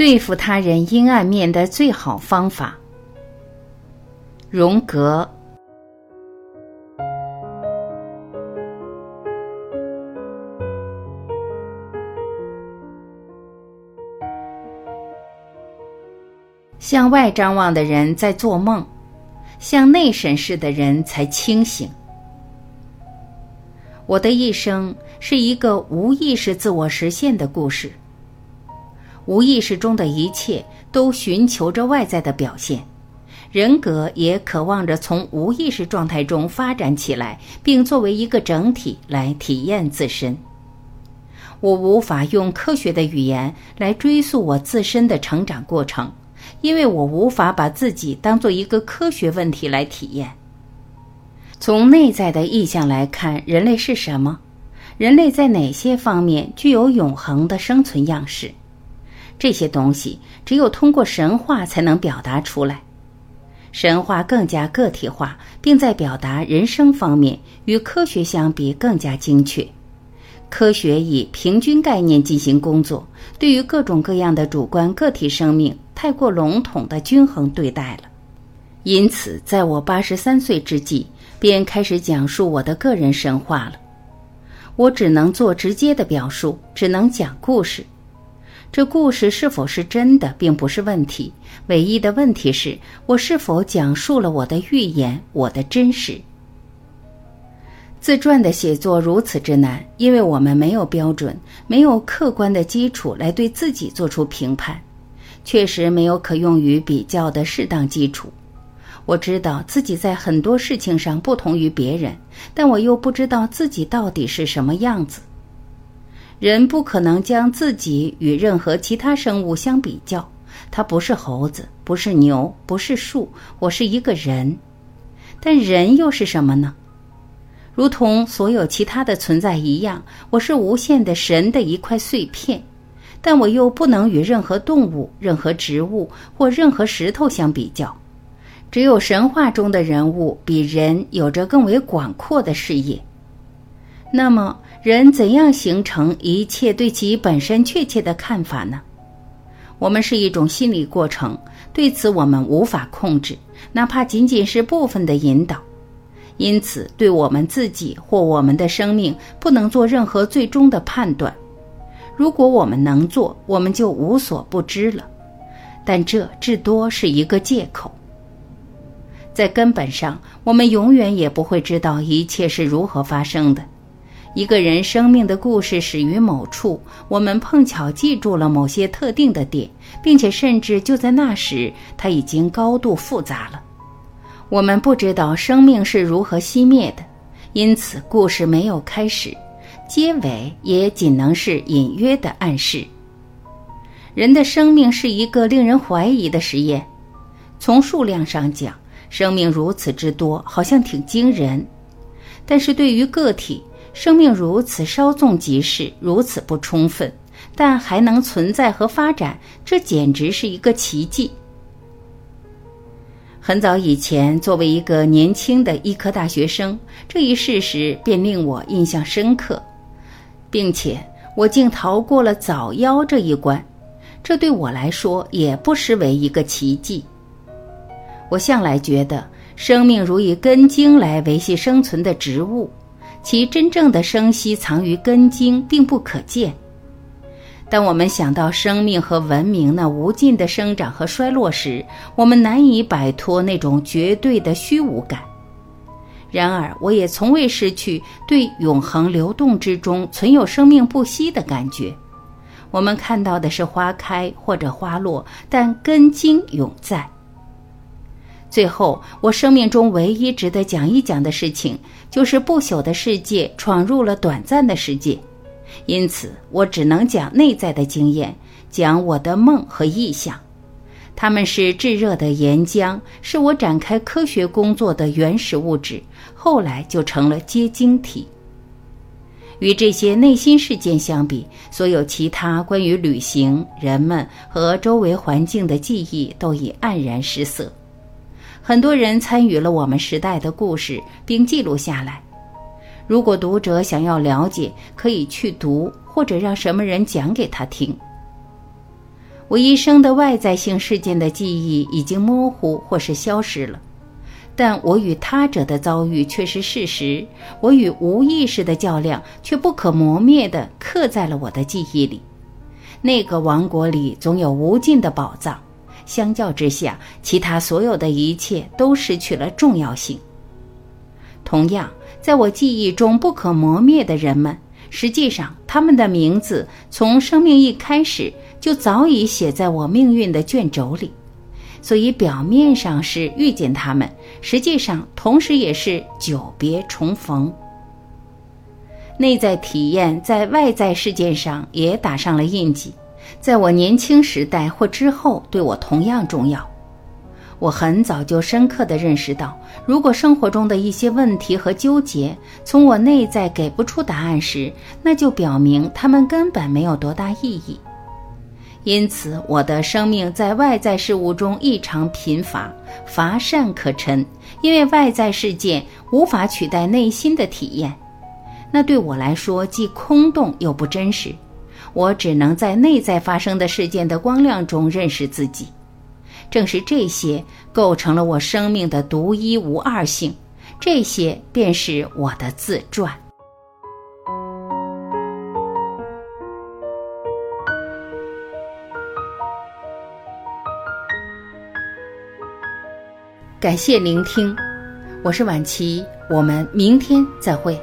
对付他人阴暗面的最好方法。荣格。向外张望的人在做梦，向内审视的人才清醒。我的一生是一个无意识自我实现的故事。无意识中的一切都寻求着外在的表现，人格也渴望着从无意识状态中发展起来，并作为一个整体来体验自身。我无法用科学的语言来追溯我自身的成长过程，因为我无法把自己当做一个科学问题来体验。从内在的意象来看，人类是什么？人类在哪些方面具有永恒的生存样式？这些东西只有通过神话才能表达出来。神话更加个体化，并在表达人生方面与科学相比更加精确。科学以平均概念进行工作，对于各种各样的主观个体生命太过笼统的均衡对待了。因此，在我八十三岁之际，便开始讲述我的个人神话了。我只能做直接的表述，只能讲故事。这故事是否是真的，并不是问题。唯一的问题是我是否讲述了我的预言，我的真实。自传的写作如此之难，因为我们没有标准，没有客观的基础来对自己做出评判，确实没有可用于比较的适当基础。我知道自己在很多事情上不同于别人，但我又不知道自己到底是什么样子。人不可能将自己与任何其他生物相比较。他不是猴子，不是牛，不是树，我是一个人。但人又是什么呢？如同所有其他的存在一样，我是无限的神的一块碎片。但我又不能与任何动物、任何植物或任何石头相比较。只有神话中的人物比人有着更为广阔的视野。那么。人怎样形成一切对其本身确切的看法呢？我们是一种心理过程，对此我们无法控制，哪怕仅仅是部分的引导。因此，对我们自己或我们的生命不能做任何最终的判断。如果我们能做，我们就无所不知了。但这至多是一个借口。在根本上，我们永远也不会知道一切是如何发生的。一个人生命的故事始于某处，我们碰巧记住了某些特定的点，并且甚至就在那时，它已经高度复杂了。我们不知道生命是如何熄灭的，因此故事没有开始，结尾也仅能是隐约的暗示。人的生命是一个令人怀疑的实验，从数量上讲，生命如此之多，好像挺惊人，但是对于个体。生命如此稍纵即逝，如此不充分，但还能存在和发展，这简直是一个奇迹。很早以前，作为一个年轻的医科大学生，这一事实便令我印象深刻，并且我竟逃过了早夭这一关，这对我来说也不失为一个奇迹。我向来觉得，生命如以根茎来维系生存的植物。其真正的生息藏于根茎，并不可见。当我们想到生命和文明那无尽的生长和衰落时，我们难以摆脱那种绝对的虚无感。然而，我也从未失去对永恒流动之中存有生命不息的感觉。我们看到的是花开或者花落，但根茎永在。最后，我生命中唯一值得讲一讲的事情，就是不朽的世界闯入了短暂的世界，因此我只能讲内在的经验，讲我的梦和意象。它们是炙热的岩浆，是我展开科学工作的原始物质，后来就成了结晶体。与这些内心事件相比，所有其他关于旅行、人们和周围环境的记忆都已黯然失色。很多人参与了我们时代的故事，并记录下来。如果读者想要了解，可以去读，或者让什么人讲给他听。我一生的外在性事件的记忆已经模糊或是消失了，但我与他者的遭遇却是事实。我与无意识的较量却不可磨灭地刻在了我的记忆里。那个王国里总有无尽的宝藏，相较之下，其他所有的一切都失去了重要性。同样，在我记忆中不可磨灭的人们，实际上他们的名字从生命一开始。就早已写在我命运的卷轴里，所以表面上是遇见他们，实际上同时也是久别重逢。内在体验在外在事件上也打上了印记，在我年轻时代或之后对我同样重要。我很早就深刻地认识到，如果生活中的一些问题和纠结从我内在给不出答案时，那就表明他们根本没有多大意义。因此，我的生命在外在事物中异常贫乏，乏善可陈。因为外在事件无法取代内心的体验，那对我来说既空洞又不真实。我只能在内在发生的事件的光亮中认识自己。正是这些构成了我生命的独一无二性，这些便是我的自传。感谢聆听，我是晚琪，我们明天再会。